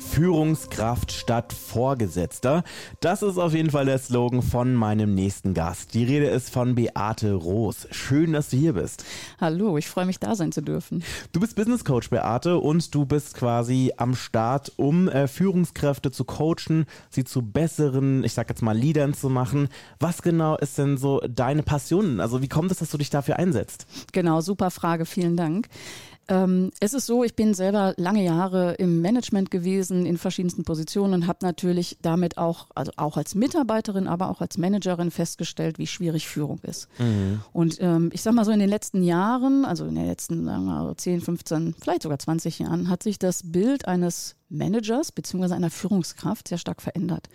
Führungskraft statt Vorgesetzter. Das ist auf jeden Fall der Slogan von meinem nächsten Gast. Die Rede ist von Beate Roos. Schön, dass du hier bist. Hallo, ich freue mich da sein zu dürfen. Du bist Business Coach, Beate, und du bist quasi am Start, um äh, Führungskräfte zu coachen, sie zu besseren, ich sag jetzt mal, Leadern zu machen. Was genau ist denn so deine Passion? Also wie kommt es, dass du dich dafür einsetzt? Genau, super Frage, vielen Dank. Ähm, es ist so, ich bin selber lange Jahre im Management gewesen, in verschiedensten Positionen und habe natürlich damit auch, also auch als Mitarbeiterin, aber auch als Managerin festgestellt, wie schwierig Führung ist. Mhm. Und ähm, ich sag mal so in den letzten Jahren, also in den letzten sagen wir mal, 10, 15, vielleicht sogar 20 Jahren, hat sich das Bild eines Managers bzw. einer Führungskraft sehr stark verändert.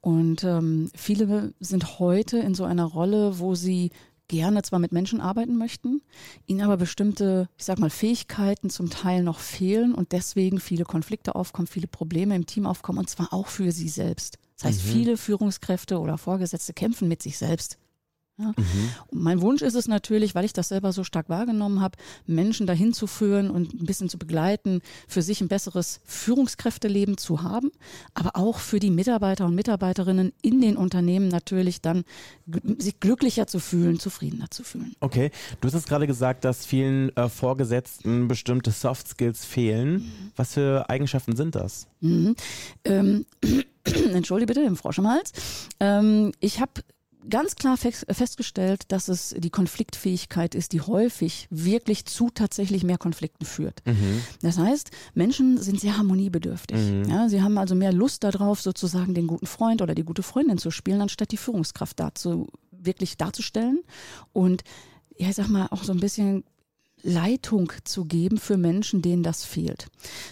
Und ähm, viele sind heute in so einer Rolle, wo sie gerne zwar mit Menschen arbeiten möchten, ihnen aber bestimmte, ich sag mal, Fähigkeiten zum Teil noch fehlen und deswegen viele Konflikte aufkommen, viele Probleme im Team aufkommen und zwar auch für sie selbst. Das heißt, mhm. viele Führungskräfte oder Vorgesetzte kämpfen mit sich selbst. Ja. Mhm. Mein Wunsch ist es natürlich, weil ich das selber so stark wahrgenommen habe, Menschen dahin zu führen und ein bisschen zu begleiten, für sich ein besseres Führungskräfteleben zu haben, aber auch für die Mitarbeiter und Mitarbeiterinnen in den Unternehmen natürlich dann sich glücklicher zu fühlen, zufriedener zu fühlen. Okay, du hast es gerade gesagt, dass vielen äh, Vorgesetzten bestimmte Soft Skills fehlen. Mhm. Was für Eigenschaften sind das? Mhm. Ähm, Entschuldige bitte, im Frosch im Hals. Ähm, ich habe ganz klar festgestellt, dass es die Konfliktfähigkeit ist, die häufig wirklich zu tatsächlich mehr Konflikten führt. Mhm. Das heißt, Menschen sind sehr harmoniebedürftig. Mhm. Ja, sie haben also mehr Lust darauf, sozusagen den guten Freund oder die gute Freundin zu spielen, anstatt die Führungskraft dazu wirklich darzustellen. Und ja, ich sag mal, auch so ein bisschen Leitung zu geben für Menschen, denen das fehlt.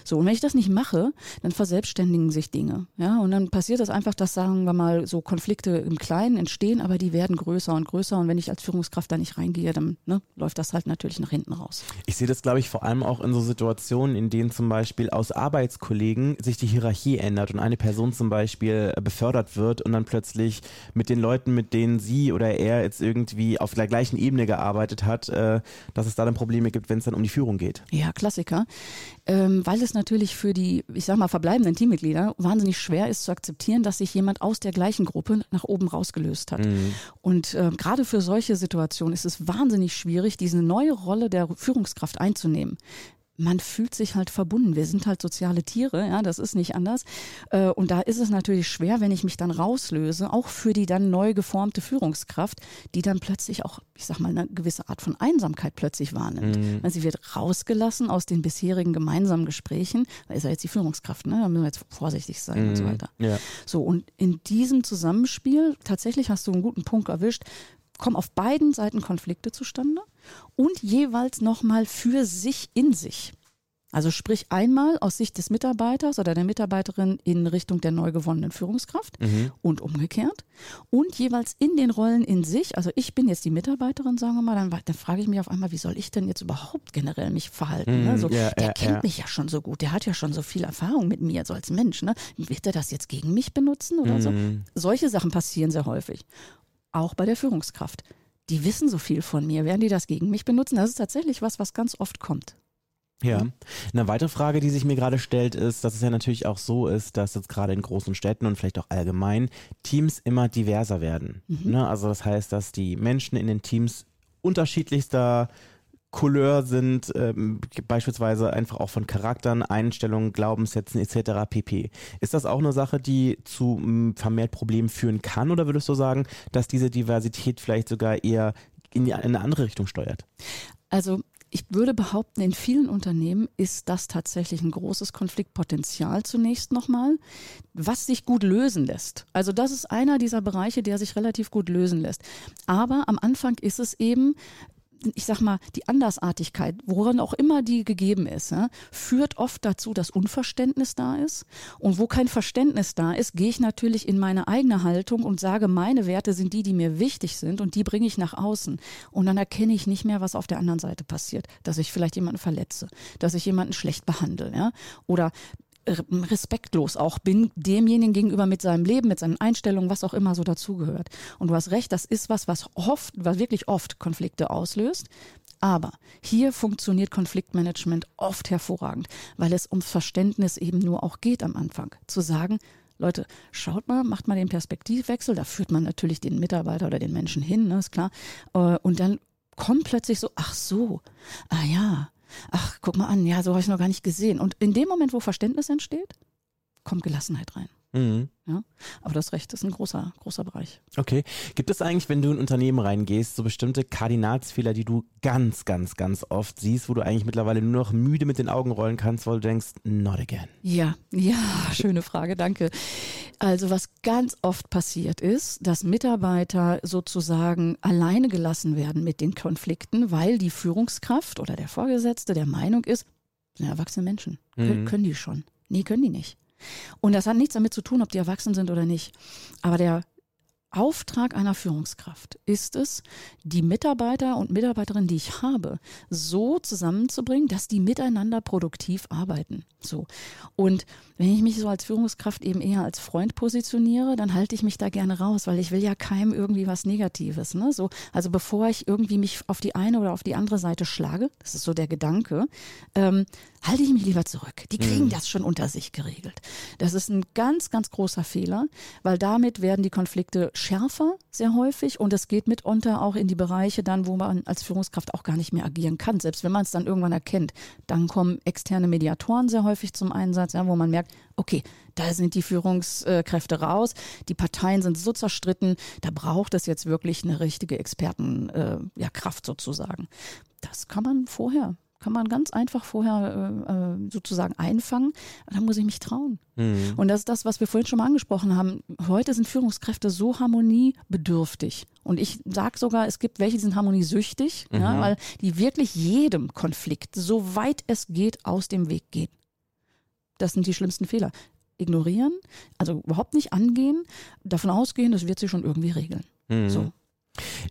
So, und wenn ich das nicht mache, dann verselbstständigen sich Dinge. Ja, und dann passiert das einfach, dass, sagen wir mal, so Konflikte im Kleinen entstehen, aber die werden größer und größer. Und wenn ich als Führungskraft da nicht reingehe, dann ne, läuft das halt natürlich nach hinten raus. Ich sehe das, glaube ich, vor allem auch in so Situationen, in denen zum Beispiel aus Arbeitskollegen sich die Hierarchie ändert und eine Person zum Beispiel befördert wird und dann plötzlich mit den Leuten, mit denen sie oder er jetzt irgendwie auf der gleichen Ebene gearbeitet hat, äh, dass es da dann Probleme Probleme gibt, wenn es dann um die Führung geht. Ja, Klassiker. Ähm, weil es natürlich für die, ich sag mal, verbleibenden Teammitglieder wahnsinnig schwer ist zu akzeptieren, dass sich jemand aus der gleichen Gruppe nach oben rausgelöst hat. Mhm. Und äh, gerade für solche Situationen ist es wahnsinnig schwierig, diese neue Rolle der Führungskraft einzunehmen man fühlt sich halt verbunden. Wir sind halt soziale Tiere, ja, das ist nicht anders. Äh, und da ist es natürlich schwer, wenn ich mich dann rauslöse, auch für die dann neu geformte Führungskraft, die dann plötzlich auch, ich sag mal, eine gewisse Art von Einsamkeit plötzlich wahrnimmt. Mhm. Sie wird rausgelassen aus den bisherigen gemeinsamen Gesprächen, da ist ja jetzt die Führungskraft, ne? Da müssen wir jetzt vorsichtig sein mhm. und so mhm. weiter. Ja. So, und in diesem Zusammenspiel, tatsächlich hast du einen guten Punkt erwischt, kommen auf beiden Seiten Konflikte zustande und jeweils nochmal für sich in sich. Also sprich einmal aus Sicht des Mitarbeiters oder der Mitarbeiterin in Richtung der neu gewonnenen Führungskraft mhm. und umgekehrt. Und jeweils in den Rollen in sich. Also ich bin jetzt die Mitarbeiterin, sagen wir mal, dann, dann frage ich mich auf einmal, wie soll ich denn jetzt überhaupt generell mich verhalten? Ne? Mhm. So, ja, der ja, kennt ja. mich ja schon so gut, der hat ja schon so viel Erfahrung mit mir, so als Mensch. Ne? Wird er das jetzt gegen mich benutzen oder mhm. so? Solche Sachen passieren sehr häufig auch bei der Führungskraft. Die wissen so viel von mir. Werden die das gegen mich benutzen? Das ist tatsächlich was, was ganz oft kommt. Ja. Eine weitere Frage, die sich mir gerade stellt, ist, dass es ja natürlich auch so ist, dass jetzt gerade in großen Städten und vielleicht auch allgemein Teams immer diverser werden. Mhm. Ne? Also das heißt, dass die Menschen in den Teams unterschiedlichster Couleur sind, ähm, beispielsweise einfach auch von Charakteren, Einstellungen, Glaubenssätzen etc. pp. Ist das auch eine Sache, die zu m, vermehrt Problemen führen kann oder würdest du sagen, dass diese Diversität vielleicht sogar eher in, die, in eine andere Richtung steuert? Also ich würde behaupten, in vielen Unternehmen ist das tatsächlich ein großes Konfliktpotenzial zunächst nochmal, was sich gut lösen lässt. Also das ist einer dieser Bereiche, der sich relativ gut lösen lässt. Aber am Anfang ist es eben ich sag mal, die Andersartigkeit, woran auch immer die gegeben ist, ja, führt oft dazu, dass Unverständnis da ist. Und wo kein Verständnis da ist, gehe ich natürlich in meine eigene Haltung und sage, meine Werte sind die, die mir wichtig sind und die bringe ich nach außen. Und dann erkenne ich nicht mehr, was auf der anderen Seite passiert, dass ich vielleicht jemanden verletze, dass ich jemanden schlecht behandle, ja, oder respektlos auch bin demjenigen gegenüber mit seinem Leben, mit seinen Einstellungen, was auch immer so dazugehört. Und du hast recht, das ist was, was oft, was wirklich oft Konflikte auslöst. Aber hier funktioniert Konfliktmanagement oft hervorragend, weil es ums Verständnis eben nur auch geht am Anfang. Zu sagen, Leute, schaut mal, macht mal den Perspektivwechsel, da führt man natürlich den Mitarbeiter oder den Menschen hin, ne, ist klar. Äh, und dann kommt plötzlich so, ach so, ah ja, ach, guck mal an, ja, so habe ich noch gar nicht gesehen. Und in dem Moment, wo Verständnis entsteht, kommt Gelassenheit rein. Mhm. Ja, aber das Recht ist ein großer, großer Bereich. Okay. Gibt es eigentlich, wenn du in ein Unternehmen reingehst, so bestimmte Kardinalsfehler, die du ganz, ganz, ganz oft siehst, wo du eigentlich mittlerweile nur noch müde mit den Augen rollen kannst, weil du denkst, not again? Ja, ja, schöne Frage, danke. Also was ganz oft passiert ist, dass Mitarbeiter sozusagen alleine gelassen werden mit den Konflikten, weil die Führungskraft oder der Vorgesetzte der Meinung ist, sind erwachsene Menschen, mhm. können die schon. Nee, können die nicht. Und das hat nichts damit zu tun, ob die erwachsen sind oder nicht. Aber der Auftrag einer Führungskraft ist es, die Mitarbeiter und Mitarbeiterinnen, die ich habe, so zusammenzubringen, dass die miteinander produktiv arbeiten. So. Und wenn ich mich so als Führungskraft eben eher als Freund positioniere, dann halte ich mich da gerne raus, weil ich will ja keinem irgendwie was Negatives. Ne? So, also bevor ich irgendwie mich auf die eine oder auf die andere Seite schlage, das ist so der Gedanke, ähm, halte ich mich lieber zurück. Die kriegen mhm. das schon unter sich geregelt. Das ist ein ganz, ganz großer Fehler, weil damit werden die Konflikte schärfer sehr häufig und es geht mitunter auch in die Bereiche dann, wo man als Führungskraft auch gar nicht mehr agieren kann, selbst wenn man es dann irgendwann erkennt. Dann kommen externe Mediatoren sehr häufig zum Einsatz, ja, wo man merkt, okay, da sind die Führungskräfte raus, die Parteien sind so zerstritten, da braucht es jetzt wirklich eine richtige Expertenkraft äh, ja, sozusagen. Das kann man vorher kann man ganz einfach vorher äh, äh, sozusagen einfangen. Da muss ich mich trauen. Mhm. Und das ist das, was wir vorhin schon mal angesprochen haben. Heute sind Führungskräfte so harmoniebedürftig. Und ich sage sogar, es gibt welche, die sind harmoniesüchtig, mhm. ja, weil die wirklich jedem Konflikt, so weit es geht, aus dem Weg gehen. Das sind die schlimmsten Fehler. Ignorieren, also überhaupt nicht angehen, davon ausgehen, das wird sich schon irgendwie regeln. Mhm. So.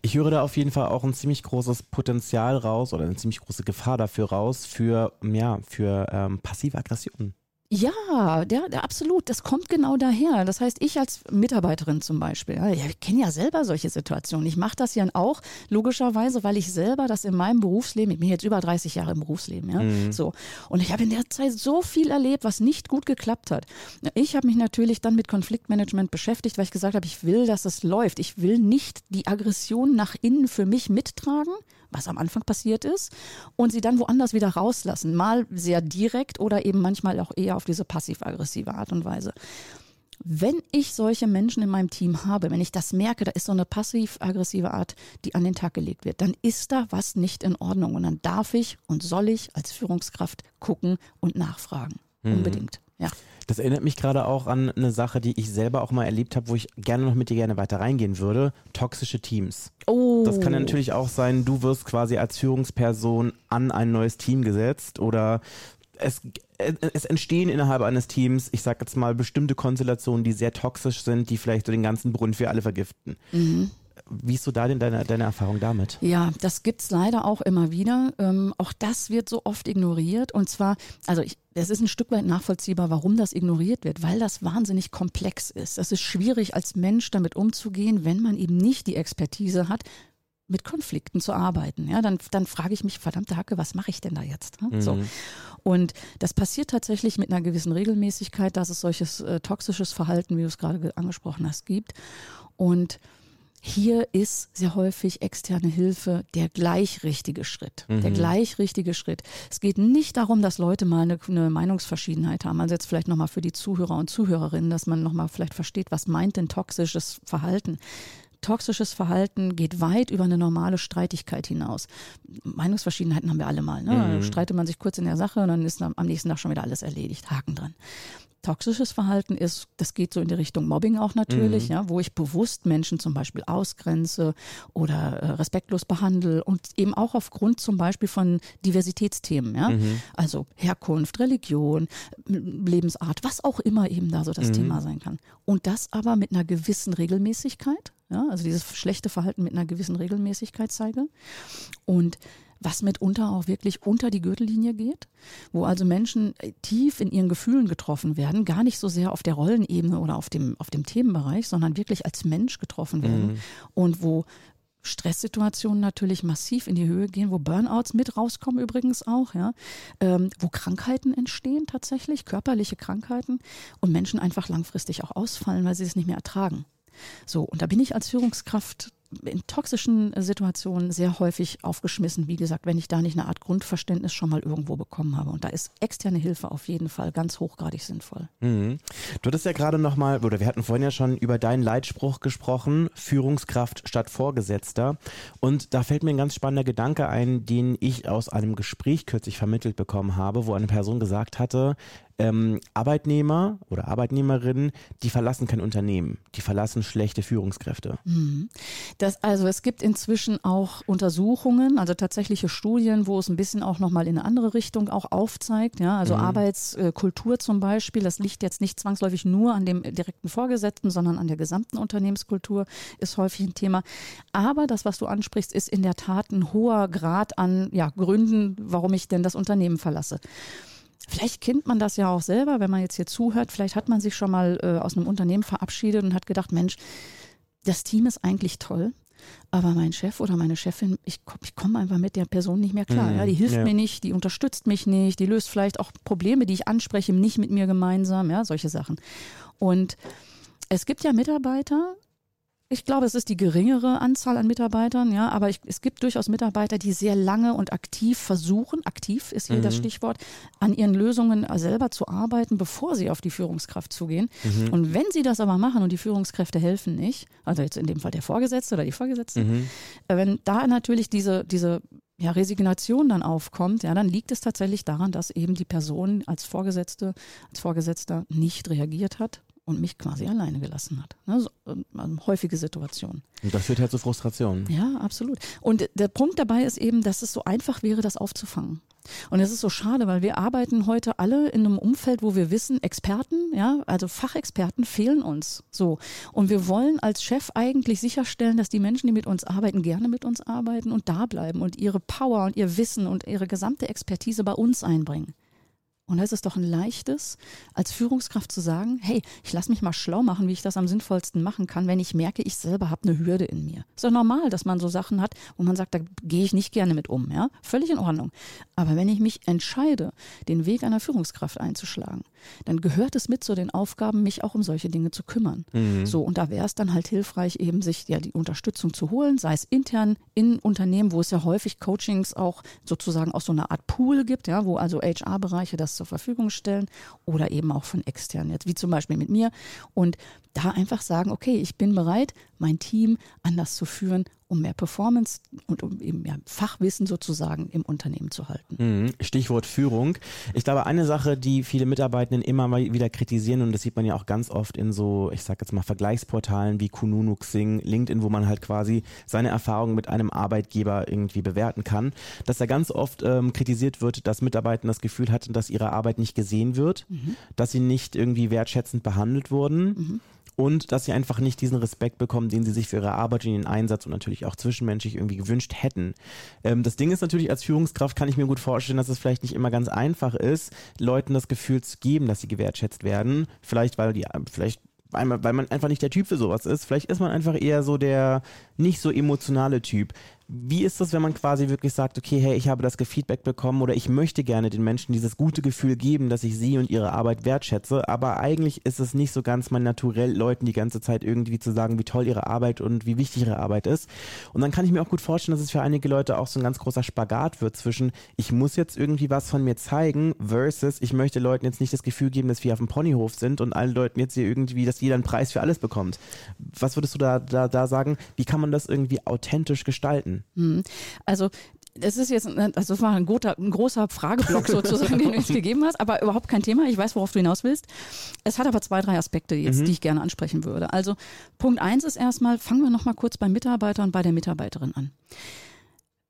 Ich höre da auf jeden Fall auch ein ziemlich großes Potenzial raus oder eine ziemlich große Gefahr dafür raus für, ja, für ähm, passive Aggressionen. Ja, der, der, absolut. Das kommt genau daher. Das heißt, ich als Mitarbeiterin zum Beispiel, ja, ich kenne ja selber solche Situationen. Ich mache das ja auch logischerweise, weil ich selber das in meinem Berufsleben, ich bin jetzt über 30 Jahre im Berufsleben, ja, mhm. so. Und ich habe in der Zeit so viel erlebt, was nicht gut geklappt hat. Ich habe mich natürlich dann mit Konfliktmanagement beschäftigt, weil ich gesagt habe, ich will, dass es läuft. Ich will nicht die Aggression nach innen für mich mittragen, was am Anfang passiert ist, und sie dann woanders wieder rauslassen. Mal sehr direkt oder eben manchmal auch eher auf diese passiv-aggressive Art und Weise. Wenn ich solche Menschen in meinem Team habe, wenn ich das merke, da ist so eine passiv-aggressive Art, die an den Tag gelegt wird, dann ist da was nicht in Ordnung. Und dann darf ich und soll ich als Führungskraft gucken und nachfragen. Mhm. Unbedingt. Ja. Das erinnert mich gerade auch an eine Sache, die ich selber auch mal erlebt habe, wo ich gerne noch mit dir gerne weiter reingehen würde. Toxische Teams. Oh. Das kann ja natürlich auch sein, du wirst quasi als Führungsperson an ein neues Team gesetzt oder es, es entstehen innerhalb eines Teams, ich sag jetzt mal, bestimmte Konstellationen, die sehr toxisch sind, die vielleicht so den ganzen Brunnen für alle vergiften. Mhm. Wie ist so da denn deine, deine Erfahrung damit? Ja, das gibt es leider auch immer wieder. Ähm, auch das wird so oft ignoriert. Und zwar, also ich, es ist ein Stück weit nachvollziehbar, warum das ignoriert wird, weil das wahnsinnig komplex ist. Es ist schwierig als Mensch damit umzugehen, wenn man eben nicht die Expertise hat, mit Konflikten zu arbeiten. Ja, dann, dann frage ich mich, verdammte Hacke, was mache ich denn da jetzt? Ne? Mhm. So. Und das passiert tatsächlich mit einer gewissen Regelmäßigkeit, dass es solches äh, toxisches Verhalten, wie du es gerade angesprochen hast, gibt. Und hier ist sehr häufig externe Hilfe der gleich richtige Schritt. Mhm. Der gleich richtige Schritt. Es geht nicht darum, dass Leute mal eine, eine Meinungsverschiedenheit haben. Also jetzt vielleicht nochmal für die Zuhörer und Zuhörerinnen, dass man nochmal vielleicht versteht, was meint denn toxisches Verhalten? Toxisches Verhalten geht weit über eine normale Streitigkeit hinaus. Meinungsverschiedenheiten haben wir alle mal. Ne? Mhm. Streitet man sich kurz in der Sache und dann ist am nächsten Tag schon wieder alles erledigt. Haken dran. Toxisches Verhalten ist, das geht so in die Richtung Mobbing auch natürlich, Mhm. ja, wo ich bewusst Menschen zum Beispiel ausgrenze oder äh, respektlos behandle und eben auch aufgrund zum Beispiel von Diversitätsthemen, ja, Mhm. also Herkunft, Religion, M- Lebensart, was auch immer eben da so das Mhm. Thema sein kann. Und das aber mit einer gewissen Regelmäßigkeit, ja, also dieses schlechte Verhalten mit einer gewissen Regelmäßigkeit zeige und was mitunter auch wirklich unter die Gürtellinie geht, wo also Menschen äh, tief in ihren Gefühlen getroffen werden, gar nicht so sehr auf der Rollenebene oder auf dem, auf dem Themenbereich, sondern wirklich als Mensch getroffen werden und wo Stresssituationen natürlich massiv in die Höhe gehen, wo Burnouts mit rauskommen übrigens auch, ja, ähm, wo Krankheiten entstehen tatsächlich, körperliche Krankheiten und Menschen einfach langfristig auch ausfallen, weil sie es nicht mehr ertragen. So, und da bin ich als Führungskraft in toxischen Situationen sehr häufig aufgeschmissen, wie gesagt, wenn ich da nicht eine Art Grundverständnis schon mal irgendwo bekommen habe. Und da ist externe Hilfe auf jeden Fall ganz hochgradig sinnvoll. Mhm. Du hattest ja gerade nochmal, oder wir hatten vorhin ja schon über deinen Leitspruch gesprochen, Führungskraft statt Vorgesetzter. Und da fällt mir ein ganz spannender Gedanke ein, den ich aus einem Gespräch kürzlich vermittelt bekommen habe, wo eine Person gesagt hatte, ähm, Arbeitnehmer oder Arbeitnehmerinnen, die verlassen kein Unternehmen, die verlassen schlechte Führungskräfte. Das, also es gibt inzwischen auch Untersuchungen, also tatsächliche Studien, wo es ein bisschen auch nochmal in eine andere Richtung auch aufzeigt. Ja, also Arbeitskultur zum Beispiel, das liegt jetzt nicht zwangsläufig nur an dem direkten Vorgesetzten, sondern an der gesamten Unternehmenskultur, ist häufig ein Thema. Aber das, was du ansprichst, ist in der Tat ein hoher Grad an ja, Gründen, warum ich denn das Unternehmen verlasse. Vielleicht kennt man das ja auch selber, wenn man jetzt hier zuhört. Vielleicht hat man sich schon mal äh, aus einem Unternehmen verabschiedet und hat gedacht, Mensch, das Team ist eigentlich toll, aber mein Chef oder meine Chefin, ich, ich komme einfach mit der Person nicht mehr klar. Mhm, Ja, die hilft ja. mir nicht, die unterstützt mich nicht, die löst vielleicht auch Probleme, die ich anspreche, nicht mit mir gemeinsam, ja, solche Sachen. Und es gibt ja Mitarbeiter, ich glaube, es ist die geringere Anzahl an Mitarbeitern, ja, aber ich, es gibt durchaus Mitarbeiter, die sehr lange und aktiv versuchen, aktiv ist hier das Stichwort, an ihren Lösungen selber zu arbeiten, bevor sie auf die Führungskraft zugehen. Und wenn sie das aber machen und die Führungskräfte helfen nicht, also jetzt in dem Fall der Vorgesetzte oder die Vorgesetzte, Mhm. äh, wenn da natürlich diese, diese ja, Resignation dann aufkommt, ja, dann liegt es tatsächlich daran, dass eben die Person als Vorgesetzte, als Vorgesetzter nicht reagiert hat und mich quasi alleine gelassen hat. Ne, so, ähm, häufige Situation. Und das führt halt zu Frustrationen. Ja, absolut. Und der Punkt dabei ist eben, dass es so einfach wäre, das aufzufangen. Und es ist so schade, weil wir arbeiten heute alle in einem Umfeld, wo wir wissen, Experten, ja, also Fachexperten fehlen uns. So. Und wir wollen als Chef eigentlich sicherstellen, dass die Menschen, die mit uns arbeiten, gerne mit uns arbeiten und da bleiben und ihre Power und ihr Wissen und ihre gesamte Expertise bei uns einbringen. Und da ist es doch ein leichtes, als Führungskraft zu sagen, hey, ich lasse mich mal schlau machen, wie ich das am sinnvollsten machen kann, wenn ich merke, ich selber habe eine Hürde in mir. Ist doch normal, dass man so Sachen hat, wo man sagt, da gehe ich nicht gerne mit um, ja? Völlig in Ordnung. Aber wenn ich mich entscheide, den Weg einer Führungskraft einzuschlagen, dann gehört es mit zu den Aufgaben, mich auch um solche Dinge zu kümmern. So, und da wäre es dann halt hilfreich, eben sich ja die Unterstützung zu holen, sei es intern in Unternehmen, wo es ja häufig Coachings auch sozusagen aus so einer Art Pool gibt, ja, wo also HR-Bereiche das zur Verfügung stellen oder eben auch von externen, jetzt wie zum Beispiel mit mir. Und da einfach sagen, okay, ich bin bereit, mein Team anders zu führen, um mehr Performance und um eben mehr Fachwissen sozusagen im Unternehmen zu halten. Mhm. Stichwort Führung. Ich glaube, eine Sache, die viele Mitarbeitenden immer mal wieder kritisieren, und das sieht man ja auch ganz oft in so, ich sag jetzt mal, Vergleichsportalen wie Kununu, Xing, LinkedIn, wo man halt quasi seine Erfahrungen mit einem Arbeitgeber irgendwie bewerten kann, dass da ganz oft ähm, kritisiert wird, dass Mitarbeiter das Gefühl hatten, dass ihre Arbeit nicht gesehen wird, dass sie nicht irgendwie wertschätzend behandelt wurden. Und dass sie einfach nicht diesen Respekt bekommen, den sie sich für ihre Arbeit und ihren Einsatz und natürlich auch zwischenmenschlich irgendwie gewünscht hätten. Ähm, das Ding ist natürlich, als Führungskraft kann ich mir gut vorstellen, dass es vielleicht nicht immer ganz einfach ist, Leuten das Gefühl zu geben, dass sie gewertschätzt werden. Vielleicht, weil die, vielleicht weil man, weil man einfach nicht der Typ für sowas ist. Vielleicht ist man einfach eher so der nicht so emotionale Typ. Wie ist das, wenn man quasi wirklich sagt, okay, hey, ich habe das Feedback bekommen oder ich möchte gerne den Menschen dieses gute Gefühl geben, dass ich sie und ihre Arbeit wertschätze, aber eigentlich ist es nicht so ganz mein Naturell, Leuten die ganze Zeit irgendwie zu sagen, wie toll ihre Arbeit und wie wichtig ihre Arbeit ist. Und dann kann ich mir auch gut vorstellen, dass es für einige Leute auch so ein ganz großer Spagat wird zwischen, ich muss jetzt irgendwie was von mir zeigen, versus, ich möchte Leuten jetzt nicht das Gefühl geben, dass wir auf dem Ponyhof sind und allen Leuten jetzt hier irgendwie, dass jeder einen Preis für alles bekommt. Was würdest du da, da, da sagen? Wie kann man das irgendwie authentisch gestalten? Mhm. Also das ist jetzt, also das war ein, guter, ein großer Frageblock sozusagen, den du jetzt gegeben hast, aber überhaupt kein Thema. Ich weiß, worauf du hinaus willst. Es hat aber zwei, drei Aspekte jetzt, mhm. die ich gerne ansprechen würde. Also Punkt eins ist erstmal, fangen wir nochmal kurz beim Mitarbeiter und bei der Mitarbeiterin an.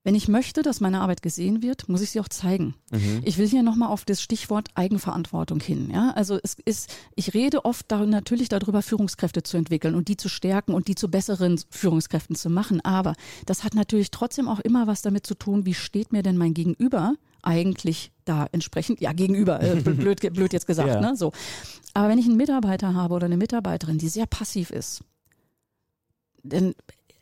Wenn ich möchte, dass meine Arbeit gesehen wird, muss ich sie auch zeigen. Mhm. Ich will hier nochmal auf das Stichwort Eigenverantwortung hin. Ja? Also es ist, ich rede oft da, natürlich darüber, Führungskräfte zu entwickeln und die zu stärken und die zu besseren Führungskräften zu machen. Aber das hat natürlich trotzdem auch immer was damit zu tun, wie steht mir denn mein Gegenüber eigentlich da entsprechend, ja, gegenüber, äh, blöd, blöd jetzt gesagt, ja. ne? So. Aber wenn ich einen Mitarbeiter habe oder eine Mitarbeiterin, die sehr passiv ist, dann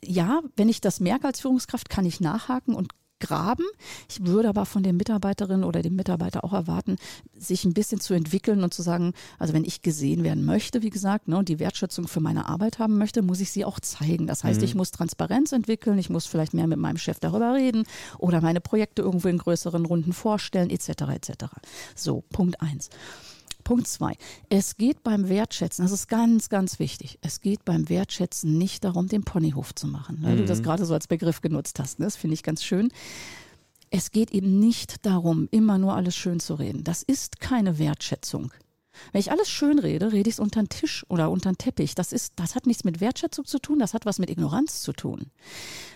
ja, wenn ich das merke als Führungskraft, kann ich nachhaken und graben. Ich würde aber von der Mitarbeiterin oder dem Mitarbeiter auch erwarten, sich ein bisschen zu entwickeln und zu sagen, also wenn ich gesehen werden möchte, wie gesagt, ne, und die Wertschätzung für meine Arbeit haben möchte, muss ich sie auch zeigen. Das heißt, mhm. ich muss Transparenz entwickeln, ich muss vielleicht mehr mit meinem Chef darüber reden oder meine Projekte irgendwo in größeren Runden vorstellen, etc. etc. So, Punkt eins. Punkt zwei. Es geht beim Wertschätzen, das ist ganz, ganz wichtig. Es geht beim Wertschätzen nicht darum, den Ponyhof zu machen. Weil mhm. du das mhm. gerade so als Begriff genutzt hast. Ne? Das finde ich ganz schön. Es geht eben nicht darum, immer nur alles schön zu reden. Das ist keine Wertschätzung. Wenn ich alles schön rede, rede ich es unter den Tisch oder unter den Teppich. Das, ist, das hat nichts mit Wertschätzung zu tun, das hat was mit Ignoranz zu tun.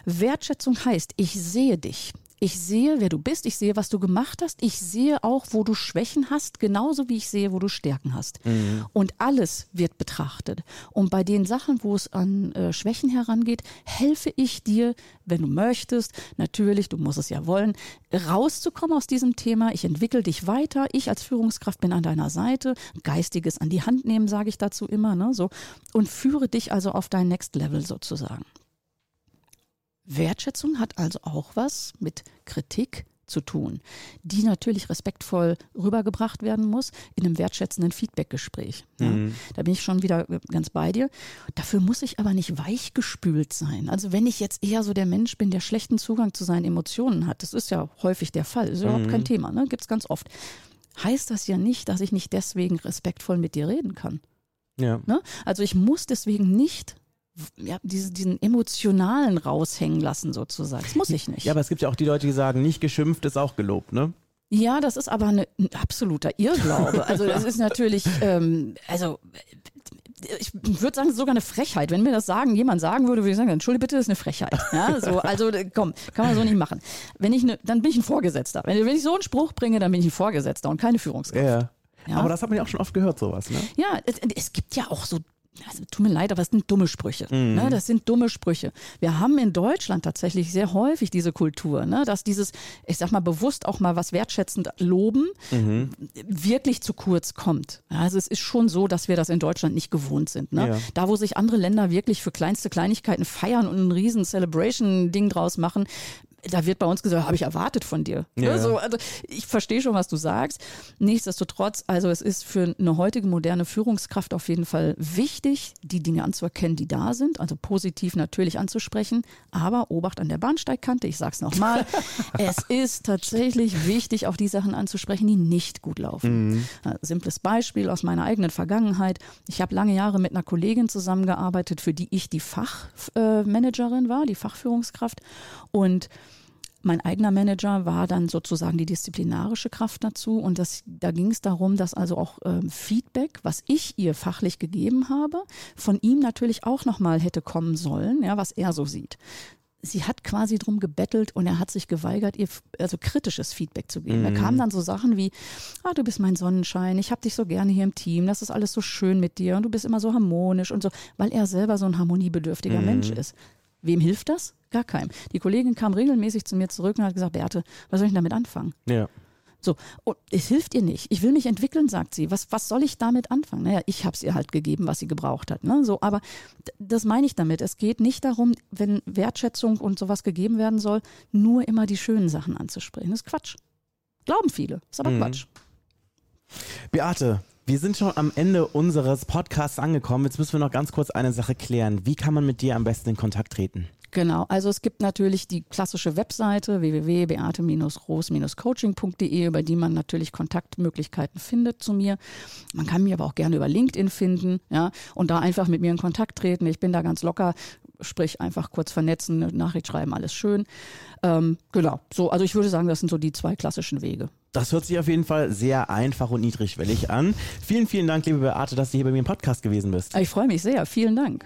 Wertschätzung heißt, ich sehe dich. Ich sehe, wer du bist, ich sehe, was du gemacht hast, ich sehe auch, wo du Schwächen hast, genauso wie ich sehe, wo du Stärken hast. Mhm. Und alles wird betrachtet. Und bei den Sachen, wo es an äh, Schwächen herangeht, helfe ich dir, wenn du möchtest, natürlich, du musst es ja wollen, rauszukommen aus diesem Thema. Ich entwickle dich weiter. Ich als Führungskraft bin an deiner Seite. Geistiges an die Hand nehmen, sage ich dazu immer, ne, so. Und führe dich also auf dein Next Level sozusagen. Wertschätzung hat also auch was mit Kritik zu tun, die natürlich respektvoll rübergebracht werden muss in einem wertschätzenden Feedbackgespräch. Ja, mhm. Da bin ich schon wieder ganz bei dir. Dafür muss ich aber nicht weichgespült sein. Also wenn ich jetzt eher so der Mensch bin, der schlechten Zugang zu seinen Emotionen hat, das ist ja häufig der Fall, ist überhaupt mhm. kein Thema, ne? gibt es ganz oft, heißt das ja nicht, dass ich nicht deswegen respektvoll mit dir reden kann. Ja. Ne? Also ich muss deswegen nicht ja, diese, diesen emotionalen raushängen lassen sozusagen. Das muss ich nicht. Ja, aber es gibt ja auch die Leute, die sagen, nicht geschimpft ist auch gelobt, ne? Ja, das ist aber eine, ein absoluter Irrglaube. Also das ist natürlich, ähm, also ich würde sagen, sogar eine Frechheit. Wenn mir das sagen, jemand sagen würde, würde ich sagen, entschuldige bitte, das ist eine Frechheit. Ja, so, also komm, kann man so nicht machen. Wenn ich ne, dann bin ich ein Vorgesetzter. Wenn, wenn ich so einen Spruch bringe, dann bin ich ein Vorgesetzter und keine Führungskraft. Ja. Ja. Aber das hat man ja auch schon oft gehört, sowas, ne? Ja, es, es gibt ja auch so also tut mir leid, aber es sind dumme Sprüche. Mhm. Ne? Das sind dumme Sprüche. Wir haben in Deutschland tatsächlich sehr häufig diese Kultur, ne? dass dieses, ich sag mal, bewusst auch mal was wertschätzend loben, mhm. wirklich zu kurz kommt. Also es ist schon so, dass wir das in Deutschland nicht gewohnt sind. Ne? Ja. Da, wo sich andere Länder wirklich für kleinste Kleinigkeiten feiern und ein riesen Celebration-Ding draus machen, da wird bei uns gesagt, habe ich erwartet von dir. Ja. So, also ich verstehe schon, was du sagst. Nichtsdestotrotz, also es ist für eine heutige moderne Führungskraft auf jeden Fall wichtig, die Dinge anzuerkennen, die da sind, also positiv natürlich anzusprechen, aber Obacht an der Bahnsteigkante, ich sage es nochmal, es ist tatsächlich wichtig, auch die Sachen anzusprechen, die nicht gut laufen. Mhm. Simples Beispiel aus meiner eigenen Vergangenheit. Ich habe lange Jahre mit einer Kollegin zusammengearbeitet, für die ich die Fachmanagerin war, die Fachführungskraft und mein eigener Manager war dann sozusagen die disziplinarische Kraft dazu und das, da ging es darum, dass also auch ähm, Feedback, was ich ihr fachlich gegeben habe, von ihm natürlich auch nochmal hätte kommen sollen, ja, was er so sieht. Sie hat quasi drum gebettelt und er hat sich geweigert, ihr also kritisches Feedback zu geben. Mhm. Da kamen dann so Sachen wie, ah, du bist mein Sonnenschein, ich habe dich so gerne hier im Team, das ist alles so schön mit dir und du bist immer so harmonisch und so, weil er selber so ein harmoniebedürftiger mhm. Mensch ist. Wem hilft das? Gar keinem. Die Kollegin kam regelmäßig zu mir zurück und hat gesagt, Beate, was soll ich damit anfangen? Ja. So, und es hilft ihr nicht. Ich will mich entwickeln, sagt sie. Was, was soll ich damit anfangen? Naja, ich habe es ihr halt gegeben, was sie gebraucht hat. Ne? So, aber das meine ich damit. Es geht nicht darum, wenn Wertschätzung und sowas gegeben werden soll, nur immer die schönen Sachen anzusprechen. Das ist Quatsch. Glauben viele. Ist aber mhm. Quatsch. Beate, wir sind schon am Ende unseres Podcasts angekommen. Jetzt müssen wir noch ganz kurz eine Sache klären. Wie kann man mit dir am besten in Kontakt treten? Genau, also es gibt natürlich die klassische Webseite www.beate-ros-coaching.de, über die man natürlich Kontaktmöglichkeiten findet zu mir. Man kann mich aber auch gerne über LinkedIn finden, ja, und da einfach mit mir in Kontakt treten. Ich bin da ganz locker sprich einfach kurz vernetzen, eine Nachricht schreiben, alles schön. Ähm, genau, so, also ich würde sagen, das sind so die zwei klassischen Wege. Das hört sich auf jeden Fall sehr einfach und niedrigschwellig an. Vielen, vielen Dank, liebe Beate, dass du hier bei mir im Podcast gewesen bist. Ich freue mich sehr. Vielen Dank.